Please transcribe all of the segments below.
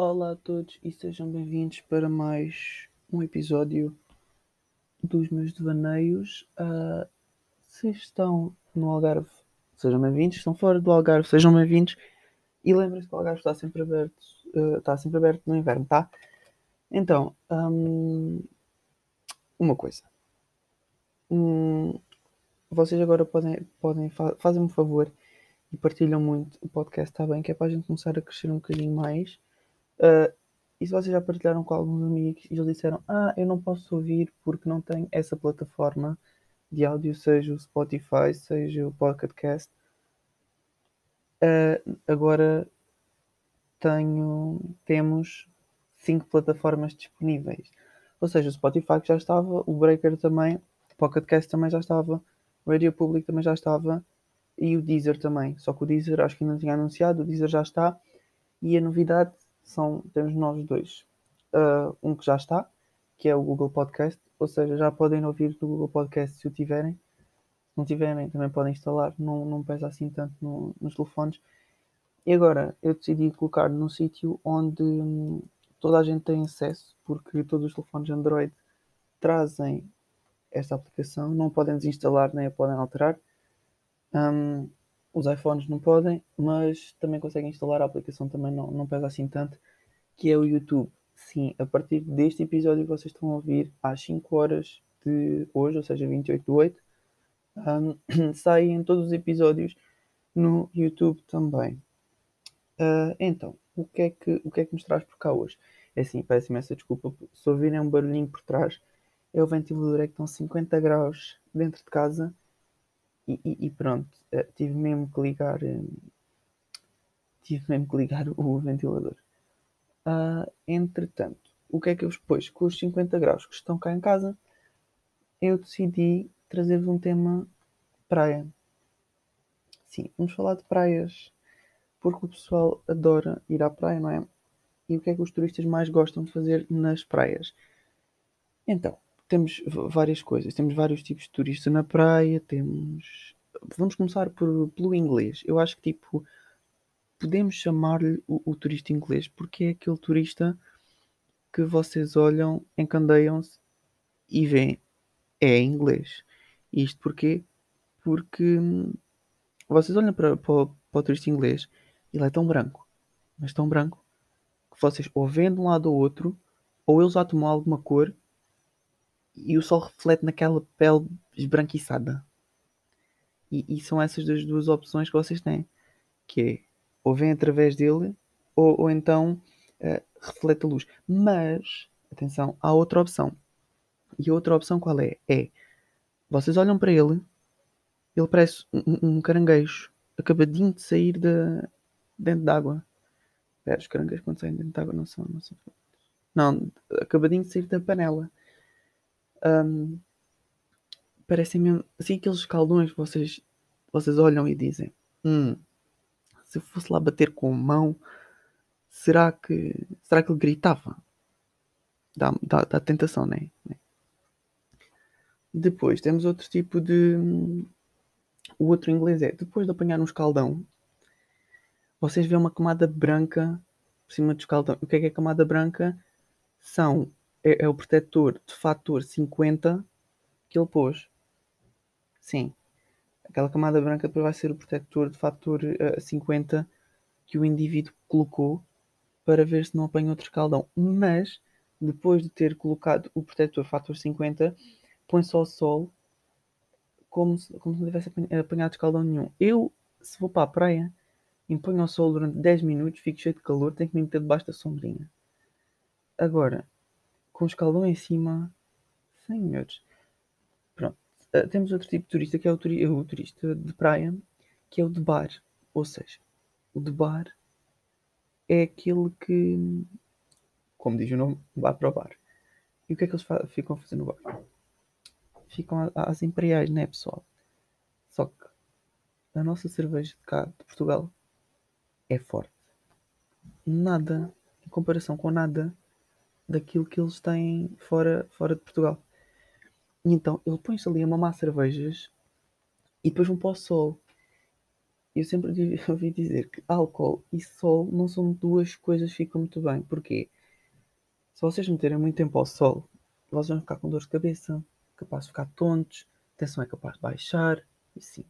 Olá a todos e sejam bem-vindos para mais um episódio dos meus devaneios. Uh, se estão no Algarve, sejam bem-vindos. Se estão fora do Algarve, sejam bem-vindos. E lembrem-se que o Algarve está sempre aberto, uh, está sempre aberto no inverno, tá? Então, um, uma coisa. Um, vocês agora podem, podem fa fazem-me um favor e partilham muito o podcast, está bem? Que é para a gente começar a crescer um bocadinho mais. Uh, e se vocês já partilharam com alguns amigos e eles disseram: Ah, eu não posso ouvir porque não tenho essa plataforma de áudio, seja o Spotify, seja o Pocketcast. Uh, agora tenho, temos cinco plataformas disponíveis. Ou seja, o Spotify já estava, o Breaker também, o Pocketcast também já estava, o Radio Public também já estava e o Deezer também. Só que o Deezer acho que ainda não tinha anunciado, o Deezer já está. E a novidade são, temos nós dois. Uh, um que já está, que é o Google Podcast, ou seja, já podem ouvir do Google Podcast se o tiverem. Se não tiverem, também podem instalar, não, não pesa assim tanto no, nos telefones. E agora eu decidi colocar num sítio onde hum, toda a gente tem acesso, porque todos os telefones Android trazem esta aplicação, não podem desinstalar nem a podem alterar. Um, os iPhones não podem, mas também conseguem instalar a aplicação, também não, não pesa assim tanto, que é o YouTube. Sim, a partir deste episódio vocês estão a ouvir, às 5 horas de hoje, ou seja, 28 de 8, um, saem todos os episódios no YouTube também. Uh, então, o que, é que, o que é que nos traz por cá hoje? É assim, peço imensa desculpa se ouvirem um barulhinho por trás. É o ventilador, é que estão 50 graus dentro de casa e, e, e pronto, uh, tive mesmo que ligar. Um, tive mesmo que ligar o ventilador. Uh, entretanto, o que é que eu expus? Com os 50 graus que estão cá em casa, eu decidi trazer-vos um tema praia. Sim, vamos falar de praias, porque o pessoal adora ir à praia, não é? E o que é que os turistas mais gostam de fazer nas praias? Então, temos várias coisas. Temos vários tipos de turista na praia. Temos. Vamos começar por, pelo inglês. Eu acho que tipo podemos chamar-lhe o, o, turista inglês porque é aquele turista que vocês olham, encandeiam-se e veem é inglês. Isto porquê? Porque hum, vocês olham para, para, para o turista inglês ele é tão branco, mas tão branco que vocês ou veem de um lado ou outro ou eles já tomam alguma cor e o sol reflete naquela pele esbranquiçada. E, e, são essas das duas opções que vocês têm. Que é, ou vem através dele, ou, ou então uh, reflete a luz. Mas, atenção, há outra opção. E a outra opção qual é? É, vocês olham para ele, ele parece um, um caranguejo acabadinho de sair da, dentro d'água. Espera, os caranguejos quando saem dentro d'água não são, não são. Não, acabadinho de sair da panela. Um, parecem mesmo assim aqueles caldões que vocês, vocês olham e dizem: hum, se eu fosse lá bater com a mão, será que será que ele gritava? Dá, dá, dá tentação, né? Depois temos outro tipo de. O outro inglês é depois de apanhar um escaldão, vocês veem uma camada branca por cima do escaldão. O que é que é camada branca? São é, é o protetor de fator 50 que ele pôs. Sim. Aquela camada branca vai ser o protetor de fator uh, 50 que o indivíduo colocou para ver se não apanha outro escaldão. Mas, depois de ter colocado o protetor fator 50, põe só o sol como se, como se não tivesse apanhado escaldão nenhum. Eu, se vou para a praia, imponho ao sol durante 10 minutos, fico cheio de calor, tenho que me meter debaixo da sombrinha. Agora, com o escaldão em cima. Senhores. Pronto. Uh, temos outro tipo de turista que é o, turi o, turista de praia, que é o de bar. Ou seja, o de bar é aquele que, como diz o nome, vai para o bar. E o que é que eles ficam a fazer no bar? Ficam às imperiais, né, pessoal? Só que a nossa cerveja de cá, de Portugal, é forte. Nada, em comparação com nada daquilo que eles têm fora, fora de Portugal. E então ele põe-se ali a mamar cervejas e depois vão para o sol. eu sempre ouvi dizer que álcool e sol não são duas coisas que ficam muito bem. Porquê? Se vocês meterem muito tempo ao sol, vocês vão ficar com dor de cabeça, capaz de ficar tontos, a tensão é capaz de baixar, e sim.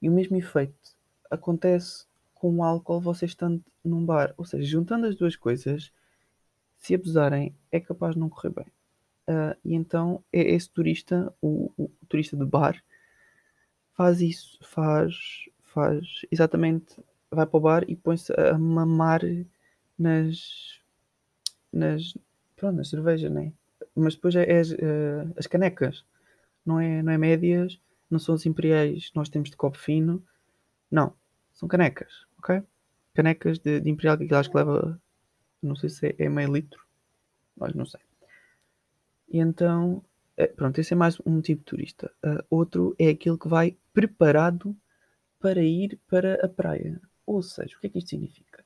E o mesmo efeito acontece com o álcool vocês estando num bar. Ou seja, juntando as duas coisas, se abusarem, é capaz de não correr bem. Uh, e então é esse turista, o, o, o, turista de bar, faz isso, faz, faz exatamente, vai para o bar e põe-se a mamar nas, nas, pronto, nas cervejas, né? Mas depois é, é uh, as canecas, não é, não é médias, não são as imperiais, nós temos de copo fino, não, são canecas, ok? Canecas de, de imperial que acho que leva, não sei se é, é meio litro, mas não sei. E então, é, pronto, esse é mais um tipo de turista. Uh, outro é aquele que vai preparado para ir para a praia. Ou seja, o que é que isto significa?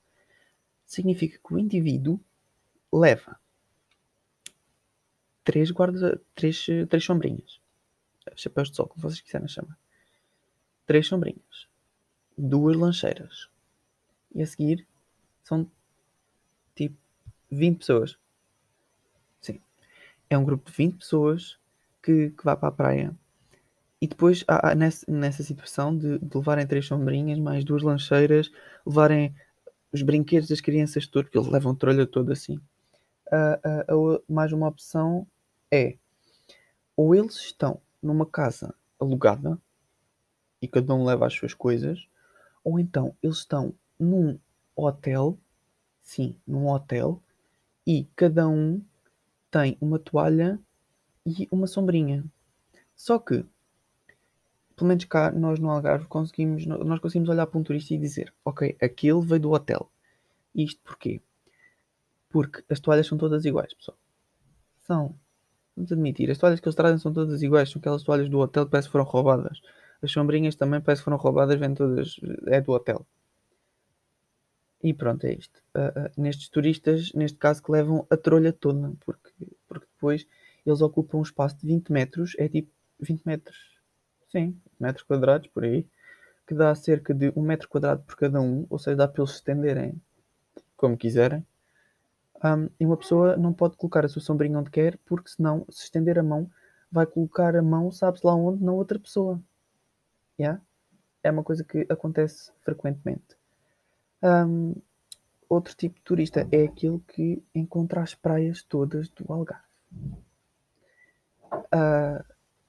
Significa que o indivíduo leva três guarda três, três sombrinhas. Chapéus de sol, como vocês quiserem chamar. Três sombrinhas. Duas lancheiras. E a seguir são tipo 20 pessoas é um grupo de 20 pessoas que, que vai para a praia. E depois, há, há nessa, nessa situação de, de, levarem três sombrinhas, mais duas lancheiras, levarem os brinquedos das crianças todos, porque eles levam o trolha todo assim. Uh, uh, uh, mais uma opção é ou eles estão numa casa alugada e cada um leva as suas coisas, ou então eles estão num hotel, sim, num hotel, e cada um tem uma toalha e uma sombrinha. Só que, pelo menos cá, nós no Algarve conseguimos, nós conseguimos olhar para um turista e dizer, ok, aquele veio do hotel. Isto porquê? Porque as toalhas são todas iguais, pessoal. São. Vamos admitir, as toalhas que eles trazem são todas iguais, são aquelas toalhas do hotel que parece que foram roubadas. As sombrinhas também parece que foram roubadas, vêm todas, é do hotel. E pronto, é isto. Uh, nestes turistas, neste caso, que levam a trolha toda, porque, porque depois eles ocupam um espaço de 20 metros, é tipo 20 metros, sim, metros quadrados por aí, que dá cerca de um metro quadrado por cada um, ou seja, dá para eles se estenderem como quiserem. Um, e uma pessoa não pode colocar a sua sombrinha onde quer, porque senão, se estender a mão, vai colocar a mão, sabe-se lá onde, na outra pessoa. Yeah? É uma coisa que acontece frequentemente. Um, outro tipo de turista é aquele que encontra as praias todas do Algarve. Uh,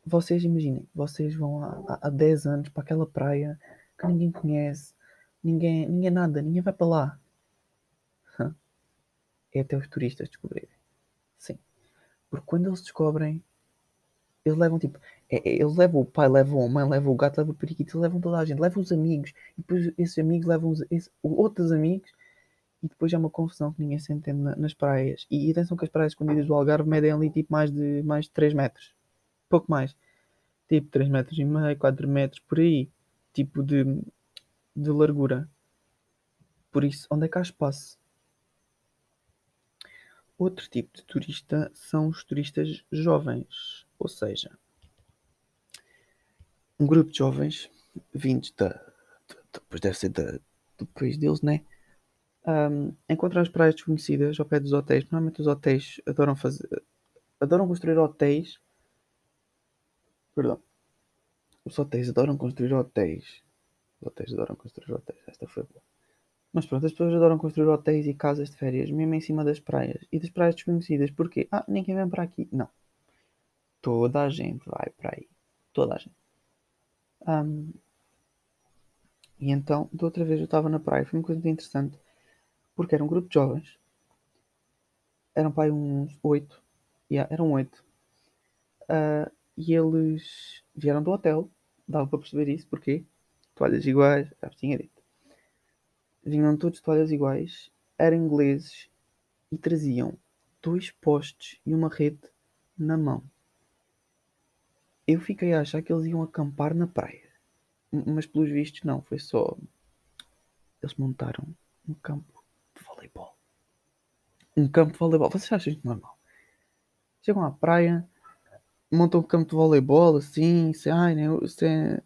vocês imaginem, vocês vão há, há 10 anos para aquela praia que ninguém conhece, ninguém, ninguém nada, ninguém vai para lá. É até os turistas descobrirem. Sim. Porque quando eles descobrem, eles levam tipo. É, é, eles levam o pai, levam a mãe, levam o gato, levam o periquito, levam toda a gente, levam os amigos, e depois esses amigos levam os, outros amigos, e depois é uma confusão que ninguém se entende na, nas praias. E, e atenção que as praias escondidas do Algarve medem ali tipo mais de, mais de 3 metros, pouco mais, tipo 3 metros e meio, 4 metros, por aí, tipo de, de largura. Por isso, onde é que há espaço? Outro tipo de turista são os turistas jovens, ou seja, um grupo de jovens vindos da, depois deve ser da, do país deles, né? Um, encontram as praias desconhecidas ao pé dos hotéis. Normalmente os hotéis adoram fazer, adoram construir hotéis. Perdão. Os hotéis adoram construir hotéis. Os hotéis adoram construir hotéis. Esta foi boa. Mas pronto, as pessoas adoram construir hotéis e casas de férias, mesmo em cima das praias. E das praias desconhecidas. Porquê? Ah, ninguém vem para aqui. Não. Toda a gente vai para aí. Toda a gente. Um, e então, da outra vez eu estava na praia, foi uma coisa muito interessante, porque era um grupo de jovens, eram pai uns oito, yeah, eram oito, uh, e eles vieram do hotel, dava para perceber isso, porque toalhas iguais, já tinha dito, vinham todos toalhas iguais, eram ingleses e traziam dois postes e uma rede na mão. Eu fiquei a achar que eles iam acampar na praia. Mas pelos vistos não, foi só. Eles montaram um campo de voleibol. Um campo de voleibol. Vocês acham isto normal? Chegam à praia, montam um campo de voleibol assim, sem, ai, nem, sem,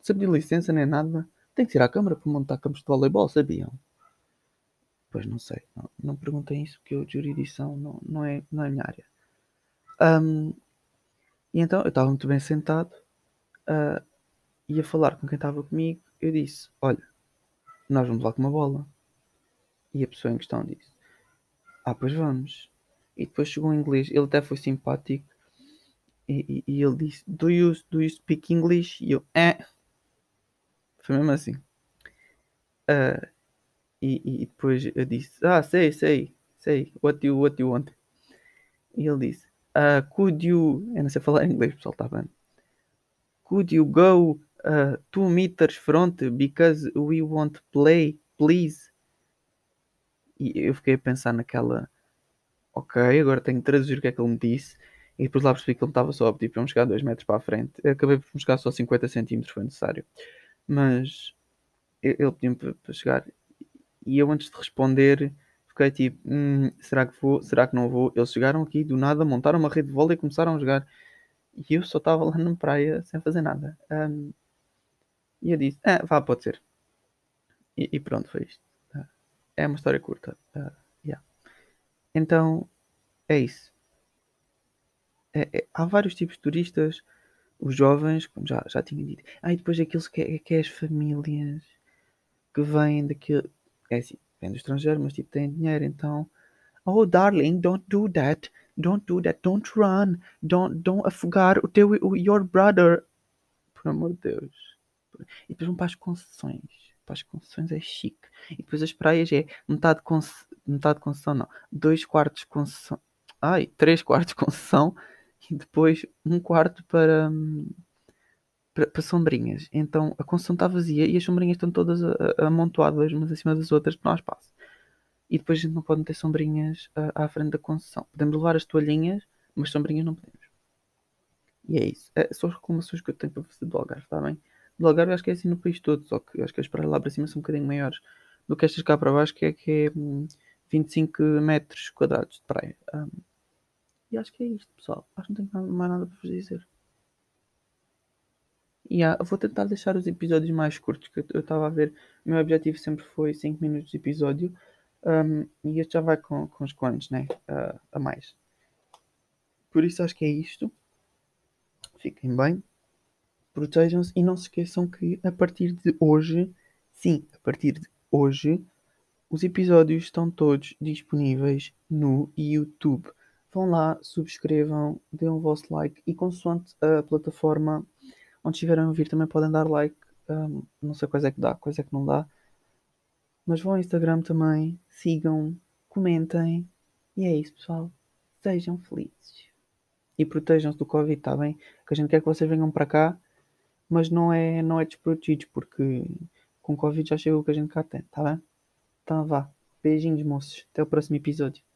sem pedir licença nem nada. Tem que tirar a câmara para montar campos de voleibol, sabiam? Pois não sei, não, não perguntem isso porque eu de jurisdição não, não, é, não é minha área. Um, e então eu estava muito bem sentado, uh, ia falar com quem estava comigo, eu disse, olha, nós vamos lá com uma bola. E a pessoa em questão disse, ah, pois vamos. E depois chegou em inglês, ele até foi simpático, e, e, e ele disse, do you, do you speak English? E eu, é. Foi mesmo assim. Uh, e, e, depois eu disse, ah, sei, sei, sei, what you, what you want? E ele disse, uh, could you, eu não sei falar inglês, pessoal, está bem. Could you go uh, two meters front because we want play, please? E eu fiquei a pensar naquela, ok, agora tenho que traduzir o que é que ele me disse. E depois lá percebi que ele estava só a pedir para me chegar 2 metros para a frente. Eu acabei por me chegar só 50 centímetros, foi necessário. Mas ele pediu-me para chegar. E eu antes de responder fiquei tipo, hum, será que vou? Será que não vou? Eles chegaram aqui do nada, montaram uma rede de vôlei e começaram a jogar. E eu só estava lá na praia sem fazer nada. Um, e eu disse, ah, vá, pode ser. E, e pronto, foi isto. Uh, é uma história curta. Uh, yeah. Então, é isso. É, é, há vários tipos de turistas. Os jovens, como já, já tinha dito. Ah, e depois aqueles que, que é as famílias que vêm daquele. É assim, vêm do estrangeiro, mas tipo têm dinheiro, então. Oh, darling, don't do that. Don't do that. Don't run. Don't, don't afogar o teu, o, your brother. Por amor de Deus. E depois vão para as concessões. Para as concessões é chique. E depois as praias é metade, conce, metade concessão, não. Dois quartos concessão. Ai, três quartos concessão. E depois um quarto para. Hum, para, para sombrinhas. Então a concessão está vazia e as sombrinhas estão todas amontoadas umas acima das outras para há espaço. E depois a gente não pode ter sombrinhas à, à frente da concessão. Podemos levar as toalhinhas, mas sombrinhas não podemos. E é isso. É, são as reclamações que eu tenho para fazer do Algarve, está bem? Do Algarve acho que é assim no país todo, só que acho que as praias lá para cima são um bocadinho maiores do que estas cá para baixo, que é, que é 25 hum, metros quadrados de praia. Um, e acho que é isto, pessoal. Acho que não tenho mais nada para vos dizer. Yeah, vou tentar deixar os episódios mais curtos, que eu estava a ver. O meu objetivo sempre foi 5 minutos de episódio. Um, e este já vai com, com os quantos, né? Uh, a mais. Por isso acho que é isto. Fiquem bem. Protejam-se e não se esqueçam que a partir de hoje, sim, a partir de hoje, os episódios estão todos disponíveis no YouTube. Vão lá, subscrevam, dêem o vosso like e consoante a plataforma onde estiverem a ouvir também podem dar like. Um, não sei quais é que dá, quais é que não dá. Mas vão ao Instagram também, sigam, comentem. E é isso, pessoal. Sejam felizes. E protejam-se do Covid, está bem? Que a gente quer que vocês venham para cá, mas não é, não é desprotegidos, porque com Covid já chegou o que a gente cá tem, está bem? Então vá. Beijinhos, moços. Até o próximo episódio.